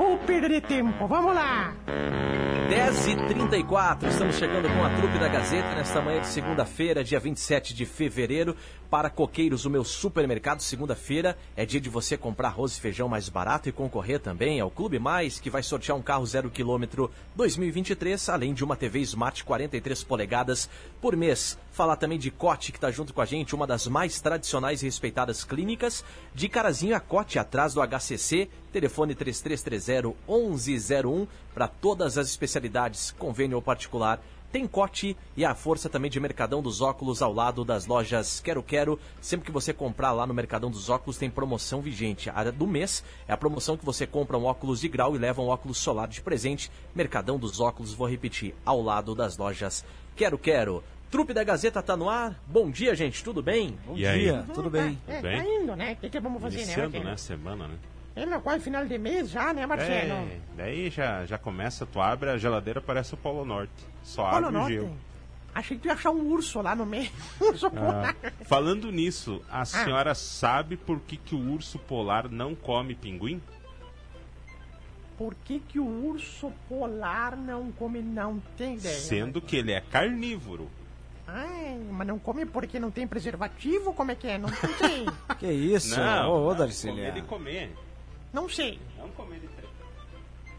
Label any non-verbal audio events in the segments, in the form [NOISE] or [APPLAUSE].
Ou perder tempo, vamos lá! 10h34, estamos chegando com a trupe da Gazeta nesta manhã de segunda-feira, dia 27 de fevereiro. Para Coqueiros, o meu supermercado, segunda-feira é dia de você comprar arroz e feijão mais barato e concorrer também ao Clube Mais, que vai sortear um carro zero quilômetro 2023, além de uma TV Smart 43 polegadas por mês. Falar também de Cote, que está junto com a gente, uma das mais tradicionais e respeitadas clínicas. De Carazinho a Cote, atrás do HCC, telefone 3330 1101 para todas as especialidades, convênio ou particular tem Cote e a força também de Mercadão dos Óculos ao lado das lojas Quero Quero. Sempre que você comprar lá no Mercadão dos Óculos tem promoção vigente. A do mês é a promoção que você compra um óculos de grau e leva um óculos solar de presente. Mercadão dos Óculos, vou repetir, ao lado das lojas Quero Quero. Trupe da Gazeta tá no ar. Bom dia, gente. Tudo bem? Bom e dia. Tudo bem? É, bem? Tá indo, né? O que, que vamos fazer, Iniciando, né? né? Semana, né? É, meu, quase final de mês já, né, Marcelo? É, daí já, já começa, tu abre a geladeira, parece o Polo Norte. Só Polo abre Norte? o gelo. Achei que tu ia achar um urso lá no meio. [LAUGHS] urso polar. Ah, falando nisso, a senhora sabe por que, que o urso polar não come pinguim? Por que, que o urso polar não come? Não tem ideia. Sendo que ele é carnívoro. Ai, mas não come porque não tem preservativo? Como é que é? Não tem. [LAUGHS] Que isso? Não, ô, ô não Darcília. comer de comer. não sei. Não comer de treta.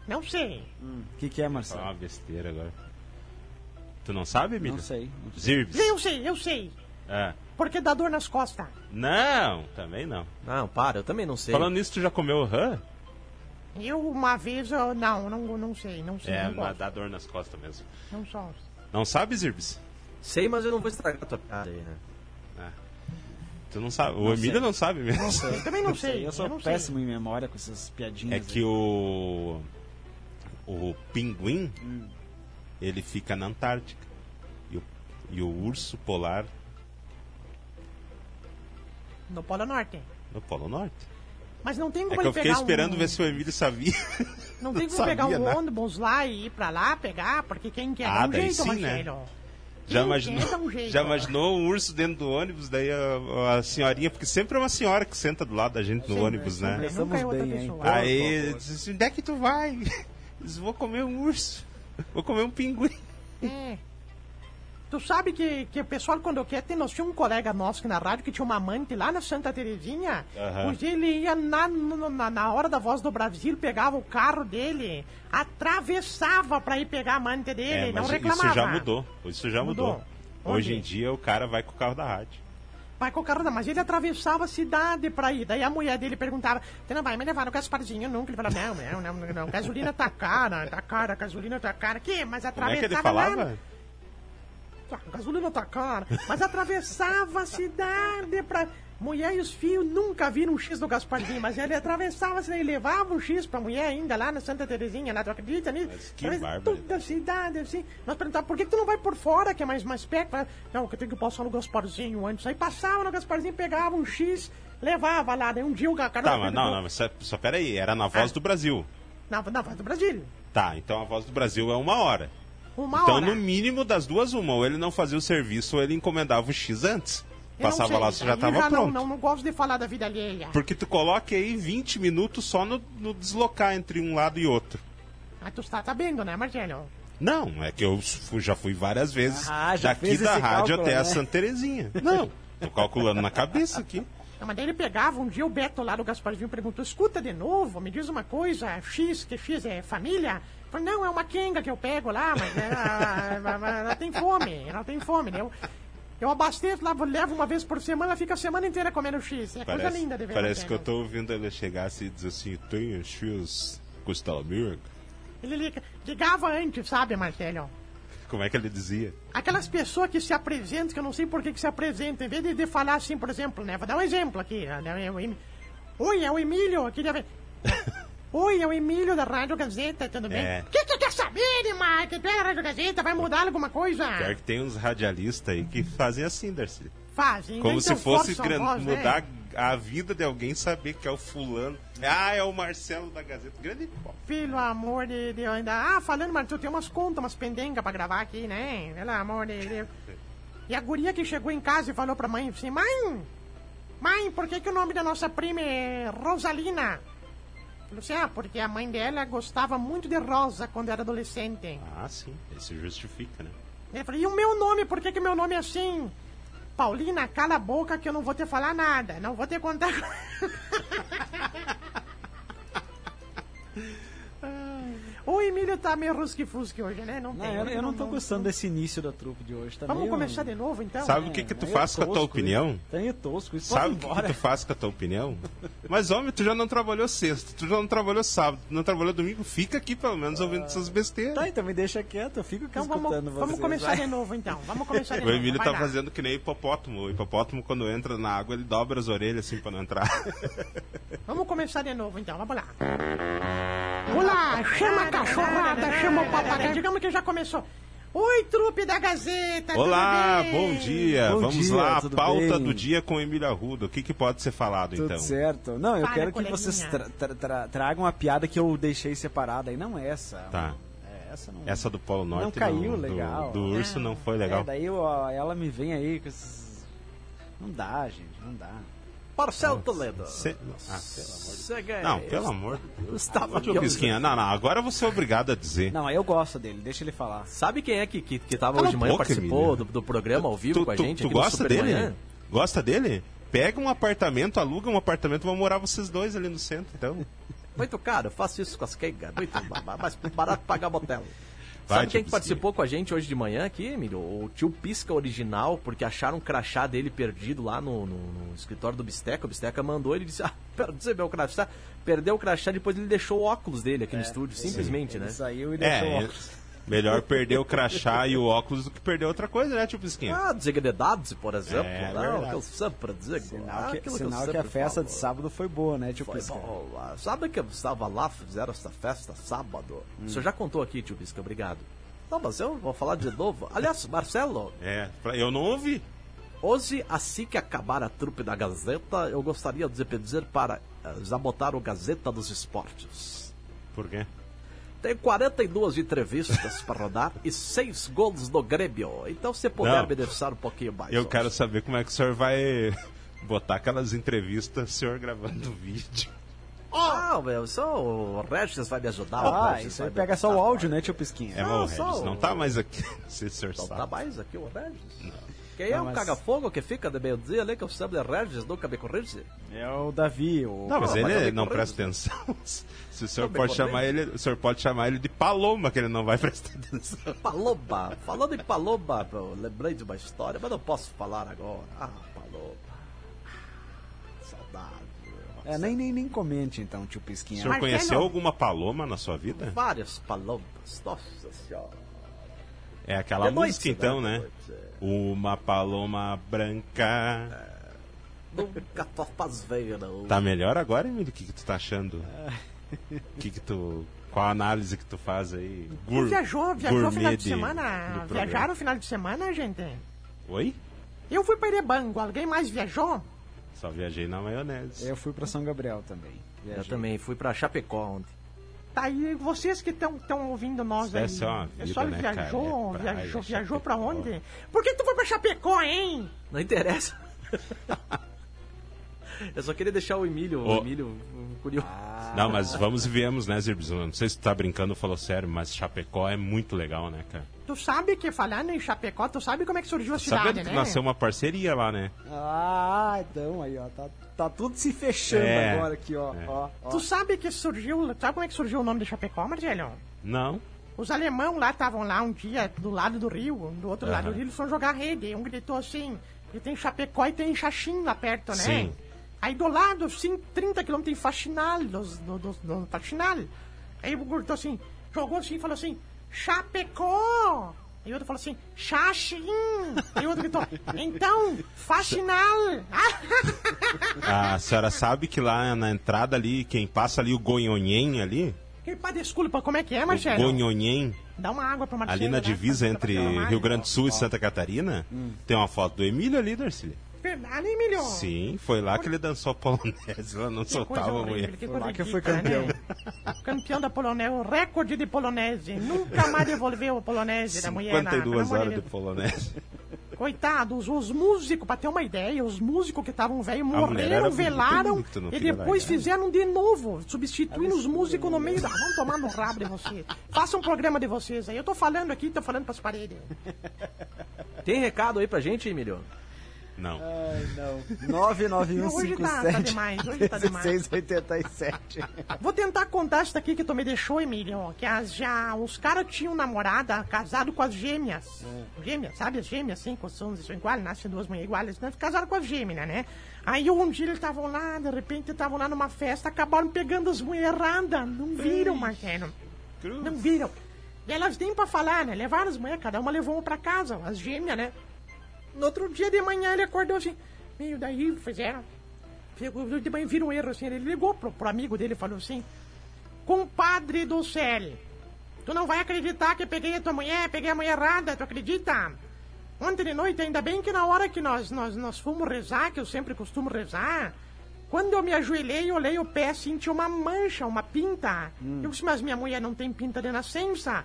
Não sei. O que, que é, Marcelo? uma besteira agora. Tu não sabe, Emílio? Não sei. não sei. Zirves. Eu sei, eu sei. É. Porque dá dor nas costas. Não, também não. Não, para, eu também não sei. Falando nisso, tu já comeu rã? Eu, uma vez, eu, não, não, não sei, não sei. É, não mas gosto. dá dor nas costas mesmo. Não só. Não sabe, Zirbis? Sei, mas eu não vou estragar a tua piada aí, né? Tu não sabe. O Emílio não sabe mesmo. Eu também não sei. Eu sou não péssimo em memória com essas piadinhas. É aí. que o. O pinguim, Hum. ele fica na Antártica. E o, e o urso polar sei. No Polo Norte. no Polo Norte. Mas não tem como É que ele eu fiquei esperando um... ver se o Emílio sabia. Não tem como [LAUGHS] sabia pegar um nada. ônibus lá e ir pra lá pegar, porque quem quer Ah, dá um jeito, sim, né? Já imaginou, um jeito. já imaginou um urso dentro do ônibus, daí a, a senhorinha, porque sempre é uma senhora que senta do lado da gente no Sempre, ônibus, né? sempre. Estamos Nunca é outra bem, hein? Aí, disse, onde é que tu vai? [LAUGHS] Diz, vou comer um urso. Vou comer um pinguim. É. Tu sabe que, que o pessoal, quando quer ter, nós tinha um colega nosso aqui na rádio que tinha uma amante lá na Santa Terezinha. Aham. Hoje ele ia na, na, na hora da voz do Brasil, pegava o carro dele, atravessava pra ir pegar a amante dele, É, não reclamava. isso já mudou. Isso já mudou. Mudou? Hoje em dia o cara vai com o carro da rádio. Vai com o carro da, mas ele atravessava a cidade pra ir. Daí a mulher dele perguntava: Você não vai me levar no Gasparzinho nunca? Ele falava: Não, não, não, não, não. gasolina tá cara, tá cara, gasolina tá cara. Que? Mas Como é que ele atravessava falava? lá. Ah, gasolina tá cara. Mas atravessava a cidade pra. Mulher e os filhos nunca viram um X do Gasparzinho, mas ele atravessava a e levava um X pra mulher ainda lá na Santa Terezinha, lá, tu acredita nisso? Mas que bárbaro. Toda a cidade, assim. Nós perguntávamos, por que, que tu não vai por fora, que é mais, mais perto? Não, que eu tenho que passar no Gasparzinho antes. Aí passava no Gasparzinho, pegava um X, levava lá. Daí um dia o cara... Tá, mas não, não, só, só pera aí, era na voz Ah. do Brasil. Na, na voz do Brasil. Tá, então a voz do Brasil é uma hora. Uma então, hora. no mínimo das duas, uma. Ou ele não fazia o serviço, ou ele encomendava o X antes. Eu não Passava sei, lá, você já daí tava não, pronto. Não, não gosto de falar da vida alheia. Porque tu coloca aí 20 minutos só no, no deslocar entre um lado e outro. Ah, tu está sabendo, né, Marcelo? Não, é que eu fu- já fui várias vezes Ah, já daqui da rádio cálculo, até a né? Santa Terezinha. [LAUGHS] Não, tô calculando na cabeça aqui. Não, mas daí ele pegava, um dia o Beto lá do Gasparzinho perguntou, escuta de novo, me diz uma coisa, X, que X é família? Não, é uma quenga que eu pego lá, mas é, a- a- a- ela tem fome, ela tem fome, né? Eu, eu abasteço lá, levo uma vez por semana, fica a semana inteira comendo X. É coisa linda de ver. parece que eu tô ouvindo ele chegar assim e dizer assim: tem X costela Mirk? Ele liga, ligava antes, sabe, Marcelo? Como é que ele dizia? Aquelas pessoas que se apresentam, que eu não sei por que, que se apresentam, em vez de, de falar assim, por exemplo, né? Vou dar um exemplo aqui. né, Oi, é o Emílio, eu queria ver. [LAUGHS] Oi, é o Emílio da Rádio Gazeta, tudo bem? É. O que você quer saber, é a Rádio Gazeta, vai mudar alguma coisa? Pior que tem uns radialistas aí que fazem assim, Darcy. Fazem. Como então se fosse a gran- voz, né? mudar a vida de alguém saber que é o fulano. Ah, é o Marcelo da Gazeta. Grande pau. Pelo amor de Deus, ainda. Ah, falando, tu tem umas contas, umas pendengas pra gravar aqui, né? Pelo amor de Deus. E a guria que chegou em casa e falou pra mãe assim: Mãe, mãe, por que, que o nome da nossa prima é Rosalina? Falou assim: Ah, porque a mãe dela gostava muito de rosa quando era adolescente. Ah, sim. Isso justifica, né? Eu falei: E o meu nome, por que, que meu nome é assim? Paulina, cala a boca que eu não vou te falar nada. Não vou te contar. [LAUGHS] o Emílio tá meio rusque-fusque hoje, né? Não, Não, tem. eu, eu não tô gostando desse início da trupe de hoje. Tá Vamos meio- começar de novo, então? Sabe o que que tu faz com a tua opinião? Tá meio tosco. Isso Sabe o que tu faz com a tua opinião? [LAUGHS] Mas, homem, tu já não trabalhou sexta, tu já não trabalhou sábado, tu não trabalhou domingo, fica aqui pelo menos ouvindo essas besteiras. Tá, então me deixa quieto, eu fico aqui Então vamos, escutando vamos vocês. começar vai. de novo, então. Vamos começar de O novo. Emílio vai tá lá. fazendo que nem hipopótamo. O hipopótamo, quando entra na água, ele dobra as orelhas assim pra não entrar. [LAUGHS] Vamos começar de novo, então. Vamos lá. Olá, chama a cachorrada, chama o papagaio. Digamos que já começou. Oi, trupe da Gazeta. Olá, tudo bem? bom dia. Bom Vamos dia, lá, a pauta bem? do dia com o Emílio Arruda. O que, que pode ser falado Tudo então? certo. Não, eu Fala, quero que vocês tra- tra- tra- tragam a piada que eu deixei separada, e não essa. Tá. É, essa não. Essa do Polo Norte Não caiu do, legal. do urso não foi legal. É, daí ó, ela me vem aí com esses. Não dá, gente, não dá. Marcelo Toledo. Cê- Ah, pelo amor de aí. Não, pelo amor de Deus. Estava Pisquinha, não, não, agora você é obrigado a dizer. Não, eu gosto dele, deixa ele falar. Sabe quem é que, que, que tava Cala hoje de a manhã, boca, participou do, do programa ao vivo tu, com a tu- gente tu aqui no gosta dele? Manhã? Gosta dele? Pega um apartamento, aluga um apartamento, vão morar vocês dois ali no centro, então. [LAUGHS] Muito caro, eu faço isso com as quengas. Muito mais barato pagar motel. Vai, Sabe quem que participou com a gente hoje de manhã aqui, Emílio? O tio Pisca original, porque acharam um crachá dele perdido lá no, no- no escritório do Bisteca. O Bisteca mandou, ele disse, [LAUGHS] ah, perdi meu crachá. Perdeu o crachá, depois ele deixou o óculos dele aqui no estúdio, simplesmente, né? Ele saiu e deixou o É, óculos. Melhor perder o crachá e o óculos do que perder outra coisa, né, tio Pisquinha? Ah, dignidade, por exemplo. É, não, verdade. que eu sempre digo. Sinal, ah, que, aquilo sinal eu que a sempre festa falo. de sábado foi boa, né, Pisca? boa. Sabe que eu estava lá, fizeram essa festa sábado? O senhor já contou aqui, tio Pisca, obrigado. Não, mas eu vou falar de novo. Aliás, Marcelo, É, pra- eu não ouvi. hoje, assim que acabar a trupe da Gazeta, eu gostaria de pedir para eh, já botar o Gazeta dos Esportes. Por quê? Tem 42 entrevistas para rodar e 6 gols do Grêmio. Então, se puder Não. me deixar um pouquinho mais. Eu hoje. quero saber como é que o senhor vai [LAUGHS] botar aquelas entrevistas, o senhor gravando vídeo. Ah, meu, só o Regis vai me ajudar. Ah, Regis isso vai aí pega só o áudio, né, tio Pisquinha? É, Não, mas o só Regis o- não tá mais aqui. [LAUGHS] Não se o senhor Não sabe. tá mais aqui o Regis? Quem é Não, o mas- caga-fogo que fica de meio-dia ali, que eu chamo de Regis, nunca me corrige? É o Davi, o... Não, mas Não, mas ele não presta atenção. [LAUGHS] Se o senhor pode chamar ele, o senhor pode chamar ele de Paloma, que ele não vai [LAUGHS] prestar atenção. Paloma, falando em Paloma, eu lembrei de uma história, mas não posso falar agora. Ah, Paloma. Saudade. É, nem, nem, nem comente então, tio O Pisquinha. senhor Marcelo. conheceu alguma Paloma na sua vida? Várias palomas, nossa senhora. É aquela De noite, música então, né? né? De noite, é. Uma paloma branca. Nunca tô fazendo. Tá melhor agora, Emílio? O que, que tu tá achando? O que, que tu. Qual a análise que tu faz aí? Tu Gur- viajou, viajou gourmet final de de- semana? Viajaram final de semana, gente? Oi? Eu fui para Irebango, alguém mais viajou? Só viajei na maionese. Eu fui pra São Gabriel também. Eu Viajei. também fui pra Chapecó ontem. Tá aí, vocês que estão ouvindo nós Isso aí. deve ser uma é vida, só né, viajou, cara? É praia, viajou, viajou pra onde? Por que tu foi pra Chapecó, hein? Não interessa. [LAUGHS] [LAUGHS] Eu só queria deixar o Emílio, o Ô. Emílio um curioso. Não, mas vamos e viemos, né, Zirbis? Não sei se tu tá brincando ou falou sério, mas Chapecó é muito legal, né, cara? Tu sabe que falando em Chapecó, tu sabe como é que surgiu a cidade, Sabendo né? que nasceu uma parceria lá, né? Ah, então aí, ó. Tá, tá tudo se fechando É. agora aqui, ó. É. ó, ó. Tu sabe que surgiu. Sabe como é que surgiu o nome de Chapecó, Marcelo? Não. Os alemão lá estavam lá um dia do lado do rio, do outro lado do rio, eles foram jogar rede. E um gritou assim: que tem Chapecó e tem Xaxim lá perto, né? Sim. Aí do lado, assim, 30 quilômetros tem Faxinal, dos, do, do, do Faxinal. Aí o gritou assim, jogou assim e falou assim: Chapecó! E o outro falou assim, Xaxim! Aí o outro gritou, então, Faxinal! [LAUGHS] A senhora sabe que lá na entrada ali, quem passa ali o Gonhonhen ali, Que pá, desculpa, como é que é, Marcelo? Gonhonhen, Dá uma água pro Marcelo. ali na né? divisa Pra- pra entre Rio né? Grande do Sul e Santa Catarina, tem uma foto do Emílio ali, Darcy. Milhão? Sim, foi lá que ele dançou a polonese, ela não Que soltava a mulher. que Foi lá que foi campeão. né? Campeão da polonese, o recorde de polonese. Nunca mais devolveu a polonese da mulher. lá, pelo 52 amor de horas de polonese. Coitados, os músicos, pra ter uma ideia, os músicos que estavam era morreram, velaram e depois largar. fizeram de novo, substituindo os músicos no meio da. Vamos tomar no rabo de vocês. Faça um programa de vocês aí. Eu tô falando aqui, tô falando pras paredes. Tem recado aí pra gente, Emílio? Não. Ai, não. Hoje tá- tá demais, hoje tá demais. 1687. Vou tentar contar isso daqui que tu me deixou, Emílio. Que as, já os caras tinham namorada casado com as gêmeas. Gêmeas, sabe? As gêmeas, assim, com são, são iguais, nascem duas mulheres iguais, né? Casaram com as gêmeas, né? Aí um dia eles estavam lá, de repente estavam lá numa festa, acabaram pegando as mulheres erradas. Não viram, Marcelo. Cruz. Não viram. E elas nem pra falar, né? Levaram as mulheres, cada uma levou uma pra casa, as gêmeas, né? No outro dia de manhã ele acordou assim, meio daí fizeram. De manhã viram um erro assim, ele ligou pro, pro amigo dele e falou assim: Compadre do céu, tu não vai acreditar que peguei a tua mulher, peguei a mulher errada, tu acredita? Ontem de noite, ainda bem que na hora que nós, nós, nós fomos rezar, que eu sempre costumo rezar, quando eu me ajoelhei, eu olhei o pé tinha uma mancha, uma pinta. Eu disse, mas minha mulher não tem pinta de nascença.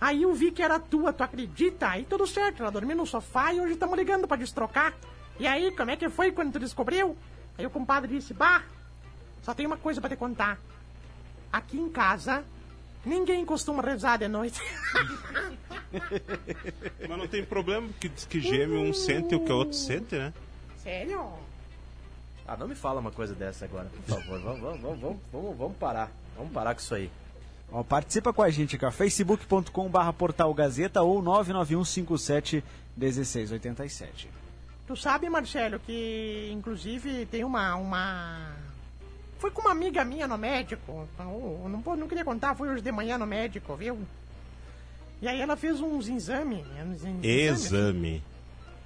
Aí eu vi que era tua, tu acredita? Aí tudo certo, ela dormiu no sofá e hoje estamos ligando pra destrocar. E aí, como é que foi quando tu descobriu? Aí o compadre disse, bah, só tem uma coisa pra te contar. Aqui em casa, ninguém costuma rezar de noite. [LAUGHS] Mas não tem problema, porque diz que gêmeo um sente o que o outro sente, né? Sério? Ah, não me fala uma coisa dessa agora, por favor. Vamos, vamos, vamos, vamos, vamos parar. Vamos parar com isso aí. Ó, participa com a gente aqui, ó, facebook.com barra portal Gazeta ou 99157 1687. Tu sabe, Marcelo, que inclusive tem uma. uma... Foi com uma amiga minha no médico. Não, não, não queria contar, foi hoje de manhã no médico, viu? E aí ela fez uns exames. uns exames, Exame.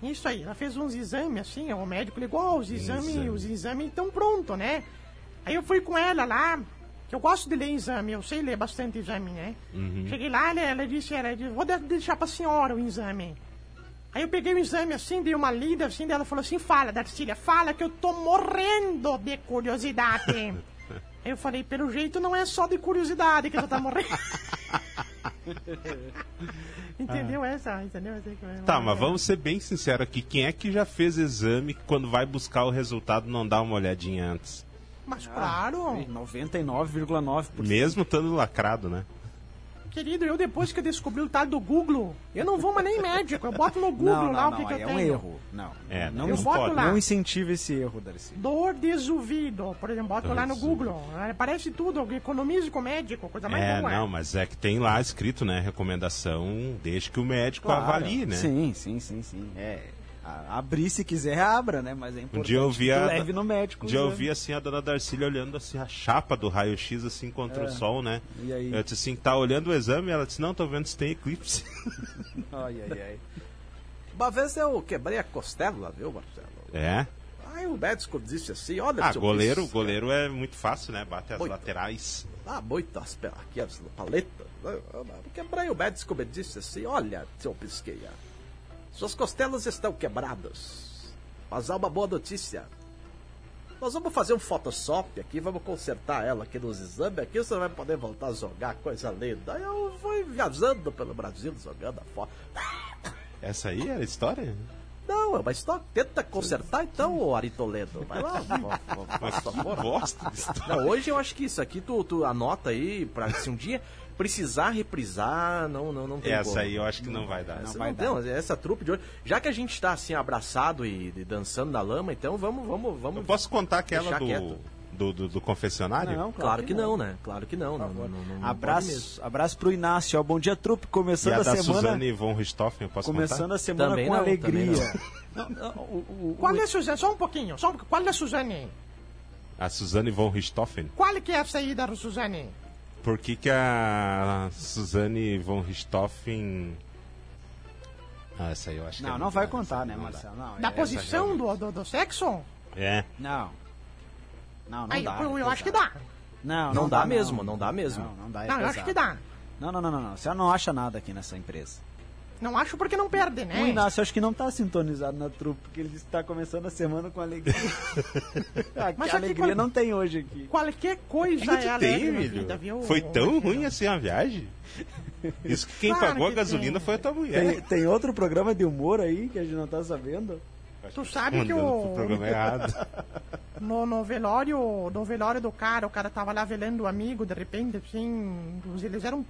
assim. Isso aí, ela fez uns exames assim, o médico ligou, ó, os exames, Exame. os exames estão prontos, né? Aí eu fui com ela lá, eu gosto de ler exame, eu sei ler bastante exame, né? Cheguei lá, ela, ela disse, ela disse, vou de- deixar pra senhora o exame. Aí eu peguei o exame assim, dei uma lida assim, daí ela falou assim, fala, Darcília, fala que eu tô morrendo de curiosidade. Aí [LAUGHS] eu falei, pelo jeito não é só de curiosidade que tu tá morrendo. [LAUGHS] Entendeu essa? Entendeu? Tá, mas vamos ser bem sinceros aqui. Quem é que já fez exame que quando vai buscar o resultado não dá uma olhadinha antes? Mas claro, 99,9%. Mesmo estando lacrado, né? querido, eu depois que eu descobri o tal do Google, eu não vou mais nem médico, eu boto no Google Não, lá não, o que, não, que eu é um tenho. erro. Não, É, não, eu não, boto pode. lá. não incentiva esse erro, Darcy. Dor de ouvido, por exemplo, boto lá no Google. Aparece tudo, economize com médico, coisa mais É, boa. não, mas é que tem lá escrito, né? Recomendação, desde que o médico avalie, né? Sim, sim, sim, sim. É, a- abrir se quiser, abra, né? Mas é importante Um dia eu vi a, leve no médico. um dia eu usando. vi assim a dona Darcília olhando assim a chapa do raio-x assim contra o sol, né? É. E aí? Eu disse assim, tá olhando o exame? Ela disse, não, tô vendo se tem eclipse. [LAUGHS] Ai, ai, ai. Uma vez eu quebrei a costela, viu, Marcelo? É. Aí o médico disse assim, olha... Ah, goleiro, Pis, goleiro é muito fácil, né? Bate as Muito. laterais. Dá muitas pelaquias na paleta. Eu quebrei o médico me disse assim, olha, seu Pisqueia, suas costelas estão quebradas. Mas há uma boa notícia. Nós vamos fazer um Photoshop aqui, vamos consertar ela aqui nos exames, aqui você vai poder voltar a jogar, coisa linda. Eu fui viajando pelo Brasil, jogando a foto. Essa aí era a história? Não, uma história. Tenta consertar então, ô Ari Toledo. Vai lá, Mas que bosta de história. Não, hoje eu acho que isso aqui tu, tu anota aí pra se um dia precisar reprisar, não, não, não tem Essa como. aí eu acho que não vai dar. Essa vai não tem, mas essa trupe de hoje. Já que a gente tá assim abraçado e, e dançando na lama, então vamos, vamos, vamos. Eu posso contar aquela do, quieto. Do, do, do confessionário? Não, Claro que não, né? Claro que não. não, não, não, não. Abraço, abraço pro Inácio, ó. Bom dia, trupe. E Começando a a, da semana. Suzane von Richthofen, eu posso Começando contar? a semana Também com não, alegria. [LAUGHS] Não, não, o- o- Qual é a Suzane? Só um pouquinho, só um. Qual é a Suzane? A Suzane von Richthofen. Qual que é essa aí da Suzane? Por que, que a Suzane von Richthofen... Ah, essa aí eu acho que Não, é não vai contar, né, não. Marcelo? Não, Da é- posição do, do, do sexo? É. Não. Não, não aí, dá. eu, é eu acho que dá. Não, Não dá mesmo, não dá mesmo. Não, não dá. é Não, eu acho que dá. Não, não, não, não, não. Você não acha nada aqui nessa empresa. Não acho porque não perde, né? O Inácio acho que não tá sintonizado na trupe, porque ele está começando a semana com alegria. a [LAUGHS] Mas a alegria qual- não tem hoje aqui. Qualquer coisa é alegre tem, na Emílio? vida, viu? Foi tão ruim assim a viagem? Isso que quem Claro pagou que a gasolina tem. foi a tua mulher. Tem, tem outro programa de humor aí que a gente não tá sabendo? Tu sabe que o, programa errado. [LAUGHS] no, no velório no velório do cara, o cara tava lá velando o amigo, de repente, assim, eles eram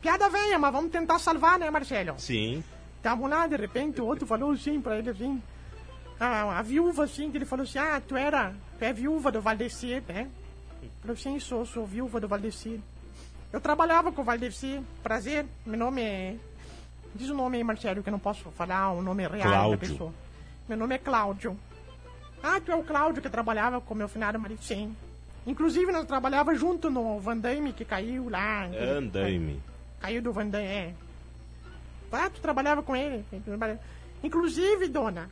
piada velha, mas vamos tentar salvar, né, Marcelo? Sim. Estavam lá, de repente, o outro falou assim pra ele, assim, a, a viúva, assim, que ele falou assim, ah, tu era, tu é viúva do Valdecir, né? Falou assim, sou, sou viúva do Valdecir. Eu trabalhava com o Valdecir, prazer, meu nome é... Diz o nome aí, Marcelo, que eu não posso falar o nome real da Cláudio. pessoa. Meu nome é Cláudio. Ah, tu é o Cláudio que trabalhava com meu finado marido, sim. Inclusive, nós trabalhava junto no Van Damme, que caiu lá. Andaime. Caiu do Van Damme, é. Ah, tu trabalhava com ele. Inclusive, dona,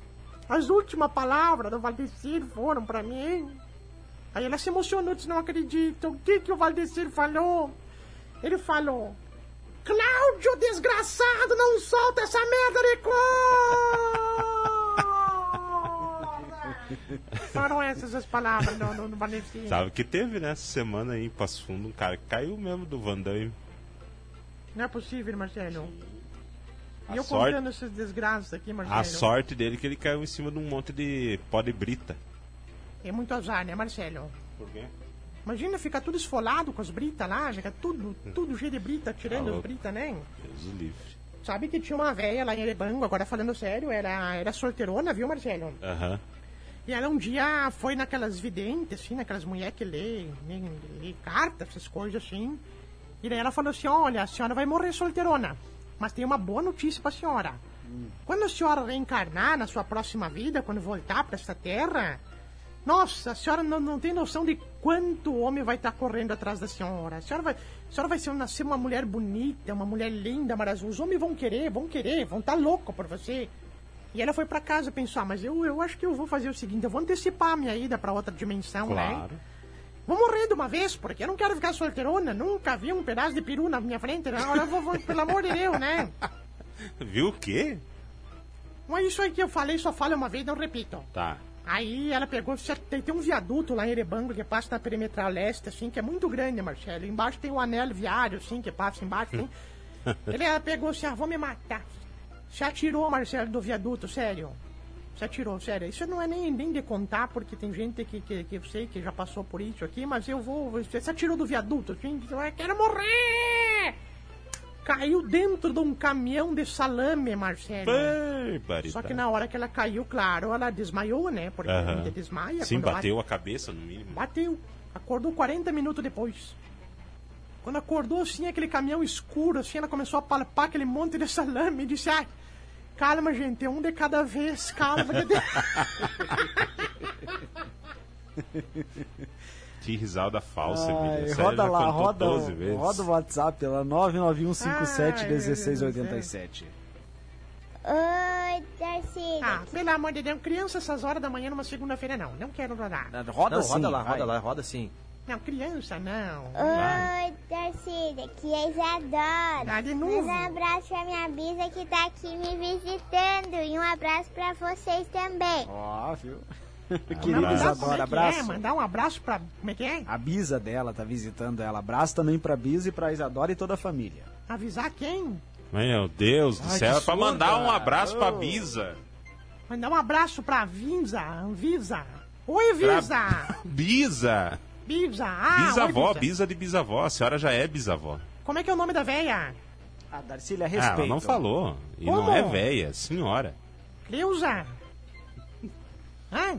as últimas palavras do Valdecir foram pra mim. Aí ela se emocionou, disse, não acredito. O que que o Valdecir falou? Ele falou... Cláudio, desgraçado, não solta essa merda de cor! Foram essas as palavras do, do, do Valdecir. Sabe que teve nessa semana aí em Passo Fundo um cara que caiu mesmo do Van Damme. Não é possível, Marcelo. E eu sorte- contando essas desgraças aqui, Marcelo. A sorte dele é que ele caiu em cima de um monte de pó de brita. É muito azar, né, Marcelo? Por quê? Imagina ficar tudo esfolado com as britas lá, já que é tudo, tudo cheio de brita, tirando Tá as britas, né? Deus livre. Sabe que tinha uma velha lá em Erebango, agora falando sério, era, era solteirona, viu, Marcelo? Aham. E ela um dia foi naquelas videntes, assim, naquelas mulheres que lê, lê, lê cartas, essas coisas assim. E daí ela falou assim, olha, a senhora vai morrer solteirona, mas tem uma boa notícia pra senhora. Quando a senhora reencarnar na sua próxima vida, quando voltar pra esta terra, nossa, a senhora não, não tem noção de quanto homem vai estar correndo atrás da senhora. A senhora vai, a senhora vai ser, nascer uma mulher bonita, uma mulher linda, mas os homens vão querer, vão querer, vão estar loucos por você. E ela foi pra casa pensar, mas eu, eu acho que eu vou fazer o seguinte, eu vou antecipar a minha ida pra outra dimensão, né? Claro. Vou morrer de uma vez, porque eu não quero ficar solteirona, nunca vi um pedaço de peru na minha frente, né? Agora eu vou, vou, pelo amor de Deus, né? [LAUGHS] Viu o quê? Mas isso aí que eu falei, só falo uma vez, não repito. Tá. Aí ela pegou, tem, tem um viaduto lá em Erebango que passa na perimetral leste, assim, que é muito grande, Marcelo. Embaixo tem um anel viário, assim, que passa embaixo, assim. [LAUGHS] Ele ela pegou assim, ah, vou me matar. Se atirou, Marcelo, do viaduto, sério. Se atirou, sério. Isso não é nem, nem de contar, porque tem gente que, que, que eu sei que já passou por isso aqui, mas eu vou. Você se atirou do viaduto, assim, eu quero morrer! Caiu dentro de um caminhão de salame, Marcelo. Barbaridade. Só que na hora que ela caiu, claro, ela desmaiou, né? Porque Aham. a gente desmaia. Sim, bateu a cabeça no mínimo. Bateu. Acordou 40 minutos depois. Quando acordou, assim, aquele caminhão escuro, assim, ela começou a palpar aquele monte de salame e disse, ai, calma, gente, é um de cada vez, calma. que de- [LAUGHS] Que risada falsa, Ai, Emílio. Roda lá, roda, 12 vezes. roda o WhatsApp lá, 99157 Ai, meu Deus do 1687. Oi, Darcy. ah, pelo amor de Deus, criança essas horas da manhã numa segunda-feira, não. Não quero rodar. Roda Não, sim, roda lá, vai. roda lá, roda sim. Não, criança, não. Oi, Darcy. Aqui é Isadora. Ah, de Manda novo. um abraço pra minha bisa que tá aqui me visitando. E um abraço pra vocês também. Ó, viu? Mandar- Querida como Isadora, é que É? abraço. Mandar um abraço pra... Como é que é? A Bisa dela tá visitando ela. Abraço também pra Bisa e pra Isadora e toda a família. Avisar quem? Meu Deus do Ai, céu, que é pra mandar um abraço pra Oh. Bisa. Mandar um abraço pra Vinza, Anvisa. Oi, Visa! Bisa! Bisa! Ah, bisavó, oi, Bisa. bisa de bisavó. A senhora já é bisavó. Como é que é o nome da véia? A Darcília, Ah, respeito. ela não falou. E Como? não é véia, é senhora. Cleusa. Ah,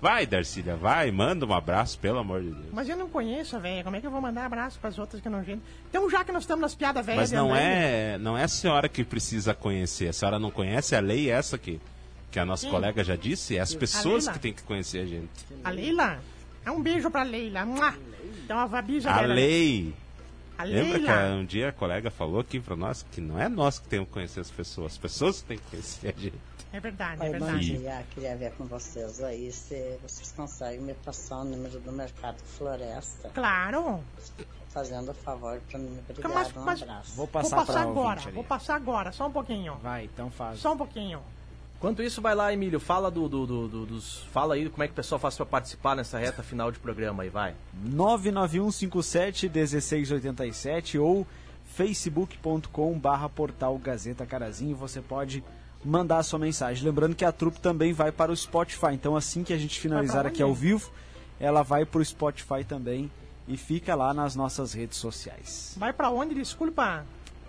Vai, Darcília, vai, manda um abraço, pelo amor de Deus. mas eu não conheço a véia. Como é que eu vou mandar abraço pras outras que eu não gente? Então, já que nós estamos nas piadas velhas... Mas não é, não é a senhora que precisa conhecer. A senhora não conhece a lei essa que, que a nossa Sim. colega já disse? É as pessoas que tem que conhecer a gente. A Leila? É um beijo pra Leila. Mua. Então, a Bisa A dela. lei. A Lembra que Leila. um dia a colega falou aqui pra nós que não é nós que temos que conhecer as pessoas, as pessoas que têm que conhecer a gente. É verdade, é Oi, bom verdade. dia. Queria ver com vocês aí se vocês conseguem me passar o número do Mercado Floresta. Claro. Fazendo o favor pra mim. Obrigado, Mas- um mas- abraço. Vou Vou passar, passar pra agora, ouvinte ali. vou passar agora, só um pouquinho. Vai, então faz. Só um pouquinho. Enquanto isso, vai lá, Emílio, fala do, do- do- do- dos. Fala aí como é que o pessoal faz pra participar nessa reta final de programa aí, vai. 991571687 ou facebook.com barra portal Gazeta Carazinho. Você pode mandar a sua mensagem. Lembrando que a trupe também vai para o Spotify. Então assim que a gente finalizar aqui ao vivo, ela vai para o Spotify também e fica lá nas nossas redes sociais. Vai pra onde, desculpa?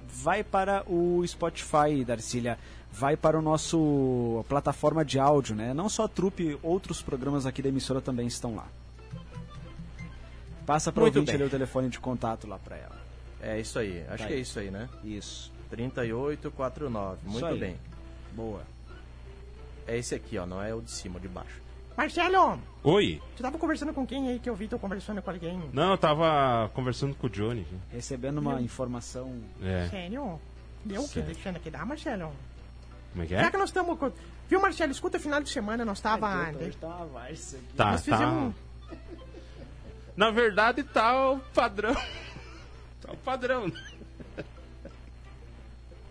Vai para o Spotify, Darcília. Vai para o nosso plataforma de áudio, né? Não só a trupe, outros programas aqui da emissora também estão lá. Passa para o ouvinte ali o telefone de contato lá para ela. É isso aí, acho Tá que é aí. isso aí, né? Isso. 3849. Muito aí. bem. Boa. É esse aqui, ó, não é o de cima, o de baixo. Marcelo, Oi. tu tava conversando com quem aí que eu vi tu conversando com alguém? Não, eu tava conversando com o Johnny. Recebendo uma informação. É. Sério? Deu o que deixando aqui dá, Marcelo? Como é que Já é? que nós estamos. Viu, Marcelo? Escuta, final de semana nós tava. tá uma várzea aqui. Tá, Nós tá. fizemos. Na verdade, tá o padrão. Tá o padrão.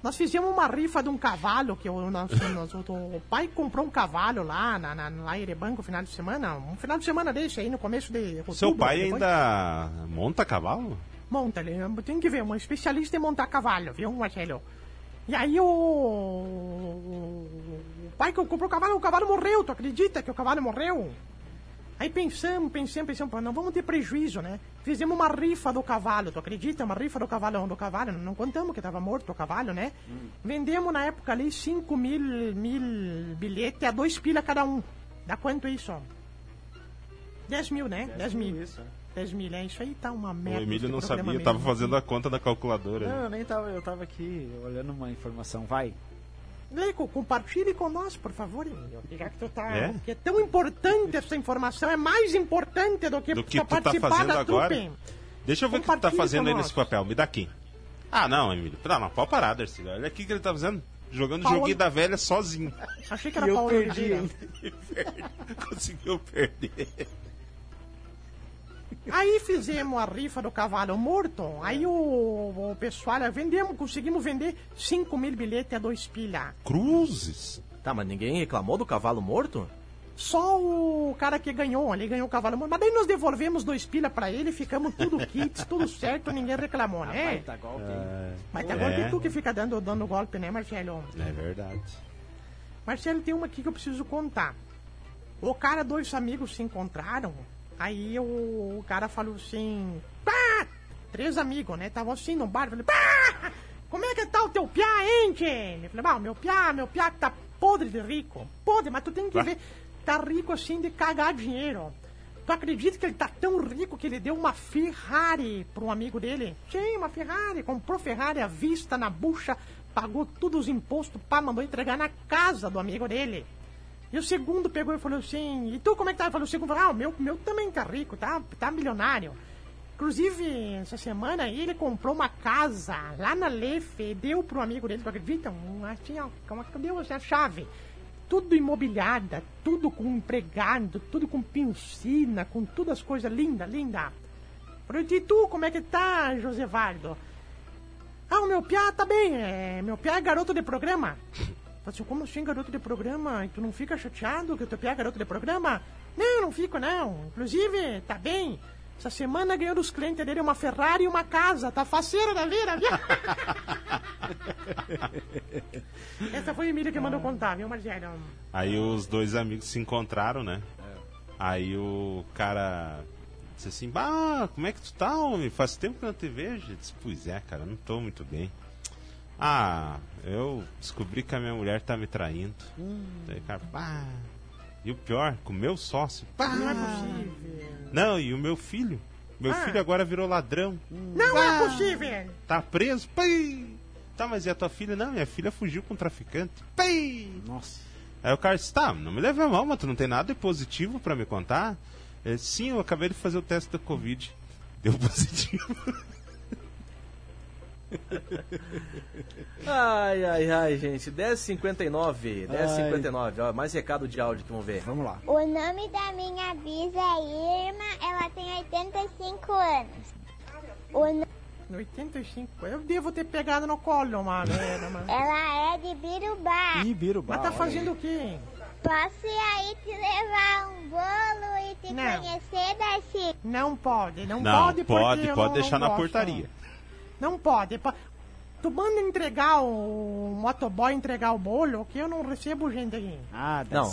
Nós fizemos uma rifa de um cavalo, que o, nosso, nosso- o pai comprou um cavalo lá, na, na, lá em Erebanco, final de semana. Um final de semana desse aí, no começo de outubro. Seu pai depois- ainda monta cavalo? Monta, ele tem que ver, um especialista em montar cavalo, viu, Marcelo? E aí o, o pai que comprou o cavalo, o cavalo morreu, tu acredita que o cavalo morreu? Aí pensamos, pensamos, pensamos, não vamos ter prejuízo, né? Fizemos uma rifa do cavalo, tu acredita? Uma rifa do cavalo, do cavalo, não contamos que tava morto o cavalo, né? Vendemos na época ali 5 mil, mil bilhetes a dois pila cada um. Dá quanto isso? 10 mil, né? 10 mil. Isso, é. 10 mil, é isso aí tá uma O merda. Emílio esse não sabia, mesmo. tava fazendo a conta da calculadora. Não, eu nem tava, eu tava aqui olhando uma informação. Vai. Leico, compartilhe com nós, por favor, Emílio. Já que tu tá. É? Que é tão importante essa informação, é mais importante do que, Do que tu tá participar fazendo da agora? trupe. Deixa eu ver o que tu tá fazendo aí nesse papel. Me dá aqui. Ah, não, Emílio. Não, não, pode parar, Darcy. Olha aqui o que ele tá fazendo. Jogando Paulo- joguinho da velha sozinho. Achei que era E eu Paulo perdi? [LAUGHS] Conseguiu perder. Aí fizemos a rifa do cavalo morto. Aí o, o pessoal, vendemos, conseguimos vender 5 mil bilhetes a dois pilha. Cruzes. Tá, mas ninguém reclamou do cavalo morto? Só o cara que ganhou, ele ganhou o cavalo morto. Mas daí nós devolvemos dois pilha pra ele, ficamos tudo [LAUGHS] kits, tudo certo, ninguém reclamou, né? Baita golpe, hein? Mas tá agora É. é tu que fica dando, dando golpe, né, Marcelo? É verdade. Marcelo, tem uma aqui que eu preciso contar. O cara, dois amigos se encontraram, aí o, o cara falou assim... Pá! Três amigos, né? Tava assim no bar, falei... Pá! Como é que tá o teu piá, hein? Ele falou, ah, meu piá, meu piá tá podre de rico. Podre, mas tu tem que ver... Tá rico assim de cagar dinheiro. Tu acredita que ele tá tão rico que ele deu uma Ferrari para um amigo dele? Sim, uma Ferrari. Comprou Ferrari à vista, na bucha, pagou todos os impostos, pá, mandou entregar na casa do amigo dele. E o segundo pegou e falou assim, e tu como é que tá? Falou, o segundo falou, ah, o meu, meu também tá rico, tá, tá milionário. Inclusive, essa semana ele comprou uma casa lá na Lefe deu pro amigo dele, tu acredita? Assim, ó, deu a chave. Tudo imobiliada, tudo com empregado, tudo com piscina, com todas as coisas linda, linda. E tu, como é que tá, Josevaldo? Ah, o meu piá tá bem, é, meu piá é garoto de programa. Assim, como assim garoto de programa? E tu não fica chateado que o teu piá é garoto de programa? Não, não fico não. Inclusive, tá bem. Essa semana ganhou dos clientes dele uma Ferrari e uma casa. Tá faceiro da vida, viu? [LAUGHS] Essa foi a Emília que mandou contar, viu, Marcelo? Aí os dois amigos se encontraram, né? Aí o cara disse assim, bah, como é que tu tá, homem? Faz tempo que eu não te vejo. Eu disse, pois é, cara, não tô muito bem. Ah, eu descobri que a minha mulher tá me traindo. Daí, cara, bah. E o pior, com o meu sócio. Bah. Não é possível. Não, e o meu filho. Meu Ah. filho agora virou ladrão. Não é possível. Tá preso? Pai! Tá, mas e a tua filha? Não, minha filha fugiu com um traficante. Pai! Nossa. Aí o cara disse, tá, não me leve a mal, mas tu não tem nada de positivo pra me contar? Ele Sim, eu acabei de fazer o teste da Covid. Deu positivo. [LAUGHS] Ai, ai, ai, gente. 10h59. 10h59. Ó, mais recado de áudio que vamos ver. Vamos lá. O nome da minha bisa é Irma, ela tem 85 anos. O no- 85. Eu devo ter pegado no colo, mano. Ela é de Birubá. Ih, Birubá. Mas tá fazendo o quê? Posso ir aí te levar um bolo e te Não. conhecer, Darcy? Não pode, não, Não, pode pode, pode não- deixar não na gosto. portaria. Não pode. po- Tu manda entregar o motoboy entregar o bolo, que eu não recebo gente aqui. Ah, Não.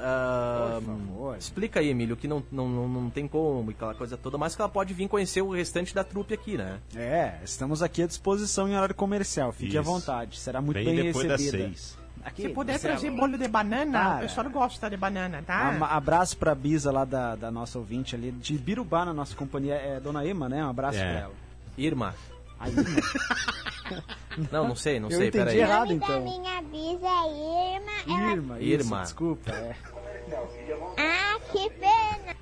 Ah, Por favor. Explica aí, Emílio, que não, não, não, não tem como, e aquela coisa toda, mas que ela pode vir conhecer o restante da trupe aqui, né? É, estamos aqui à disposição em horário comercial. Fique à Isso. vontade. Será muito Bem bem depois das recebida. seis. Aqui, Se puder trazer bolo de banana, Cara. o pessoal gosta de banana, tá? Ama- abraço pra Bisa lá da, da nossa ouvinte ali, de Birubá na nossa companhia, é Dona Ema, né? Um abraço É. pra ela. Irma. Aí, [LAUGHS] Não, não sei, não Eu sei, entendi peraí. O errado. nome então. da minha bisa é Irma, ela... Irma, isso, Irma. desculpa. É. Ah, que pena.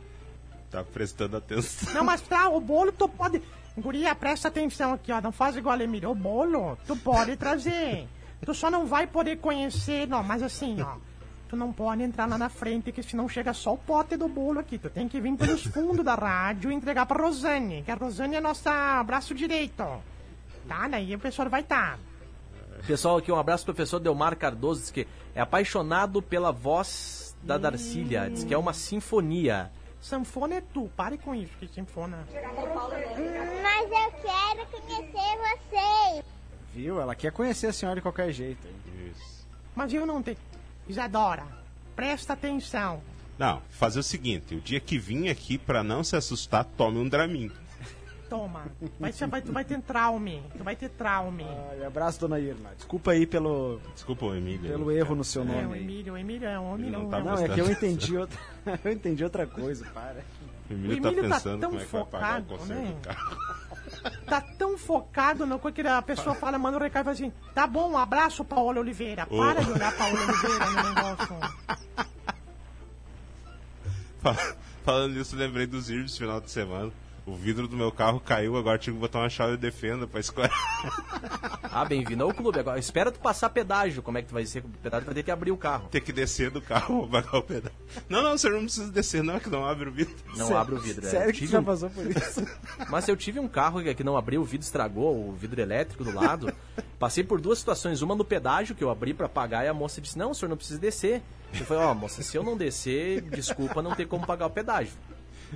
Tá prestando atenção. Não, mas tá, o bolo tu pode. Guria, presta atenção aqui, ó. Não faz igual a Emílio. O bolo tu pode trazer. Tu só não vai poder conhecer, não, mas assim, ó. Tu não pode entrar lá na frente, que senão chega só o pote do bolo aqui. Tu tem que vir pelos [LAUGHS] fundos da rádio e entregar pra Rosane, que a Rosane é nossa braço direito. Tá? Daí o pessoal vai estar. Pessoal, aqui um abraço pro professor Delmar Cardoso, diz que é apaixonado pela voz da Darcília, diz que é uma sinfonia. Sanfona é tu, pare com isso, que sanfona. Mas eu quero conhecer vocês. Viu? Ela quer conhecer a senhora de qualquer jeito. hein? Isso. Mas eu não tenho. Isadora, presta atenção. Não, fazer o seguinte: o dia que vim aqui, pra não se assustar, tome um Dramin. Toma. Vai, ser- vai, tu vai ter traume. Tu vai ter traume. Ai, abraço, Dona Irma. Desculpa aí pelo, Desculpa, o Emílio. pelo erro no seu É, nome. o aí. Emílio, o Emílio é um homem. Ele não não, tá é Não, é que eu entendi outra, [LAUGHS] eu entendi outra coisa, para. O Emílio, O Emílio tá tá pensando tão como é que vai pagar o conselho né? do carro. Tá tão focado no que a pessoa fala, manda um recado e fala assim: tá bom, um abraço, Paola Oliveira. Para Ô. de olhar Paola Oliveira no negócio. [LAUGHS] Fal- Falando nisso, lembrei dos do final de semana. O vidro do meu carro caiu, agora tive que botar uma chave de defenda pra escolher. [LAUGHS] Ah, bem-vindo ao clube. Agora, espera tu passar pedágio. Como é que tu vai ser o pedágio? Vai ter que abrir o carro. Ter que descer do carro [LAUGHS] pra pagar o pedaço. Não, não, o senhor não precisa descer, não, é que não abre o vidro. Não Sé- abre o vidro. é. Sério que tive já um- passou por isso? [LAUGHS] Mas eu tive um carro que- que não abriu, o vidro estragou, o vidro elétrico do lado. Passei por duas situações. Uma no pedágio, que eu abri pra pagar, e a moça disse: Não, o senhor não precisa descer. Eu falei: Ó, moça, se eu não descer, desculpa, não tem como pagar o pedágio.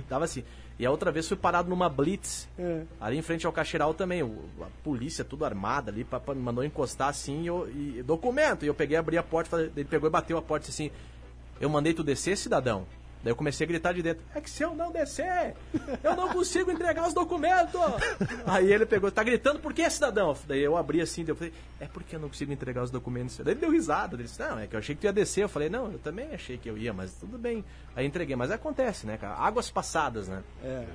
Tava assim. E a outra vez fui parado numa blitz, É. ali em frente ao Caixeiral também. O- a polícia tudo armada ali, pa- me mandou encostar assim, e, eu, e documento. E eu peguei, abri a porta, ele pegou e bateu a porta assim. Eu mandei tu descer, cidadão. Daí eu comecei a gritar de dentro: É que se eu não descer, eu não consigo entregar os documentos. Aí ele pegou: Tá gritando por quê, cidadão? Daí eu abri assim, daí eu falei: É porque eu não consigo entregar os documentos. Daí ele deu risada. Ele disse: Não, é que eu achei que tu ia descer. Eu falei: Não, eu também achei que eu ia, mas tudo bem. Aí entreguei. Mas acontece, né, cara? Águas passadas, né? É.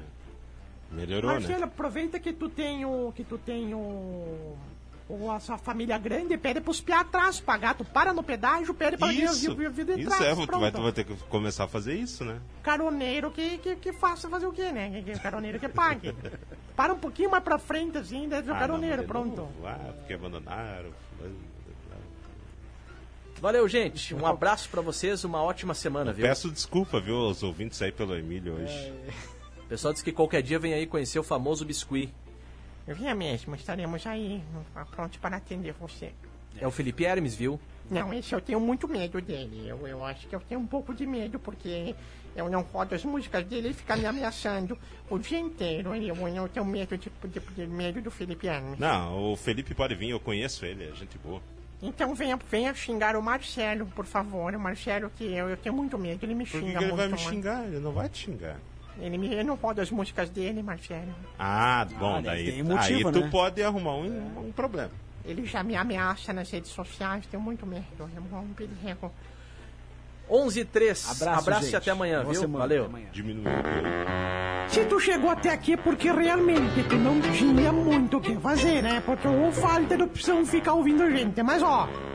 Melhorou, né? Marcelo, aproveita que tu tem o. que tu tem o. Ou a sua família grande, pede pros piá atrás pagar. Tu para no pedágio, pede pra vir Isso, vir- vir de isso trás. é, tu vai, tu vai ter que começar a fazer isso, né? Caroneiro que, que, que faça fazer o quê, né? Caroneiro que pague. [LAUGHS] Para um pouquinho mais pra frente, assim, deve o Ah, caroneiro, não, de pronto. Ah, porque abandonaram. Valeu, gente. Um abraço pra vocês, uma ótima semana, viu? Peço desculpa, viu, aos ouvintes aí pelo Emílio hoje. O pessoal disse que qualquer dia vem aí conhecer o famoso biscuit. Vinha mesmo, estaremos aí, prontos para atender você. É o Felipe Hermes, viu? Não, esse eu tenho muito medo dele. Eu, eu acho que eu tenho um pouco de medo, porque eu não rodo as músicas dele e fica me ameaçando o dia inteiro. Eu, eu tenho medo de, de, de medo do Felipe Hermes. Não, o Felipe pode vir, eu conheço ele, é gente boa. Então venha, venha xingar o Marcelo, por favor. O Marcelo, que eu, eu tenho muito medo, ele me Por que, xinga que ele muito. vai me xingar? Ele não vai te xingar. Ele, me, não rodo as músicas dele, Marcelo. Ah, bom, Ah, daí tem motivo, aí tu né? pode arrumar um, um problema. Ele já me ameaça nas redes sociais, tenho muito medo. É um perigo. 11 e 3. Abraço, Abraço gente. e até amanhã, Boa viu? semana, Valeu. amanhã. Diminuiu. Se tu chegou até aqui é porque realmente tu não tinha muito o que fazer, né? Porque ou falta de opção ficar ouvindo a gente. Mas ó,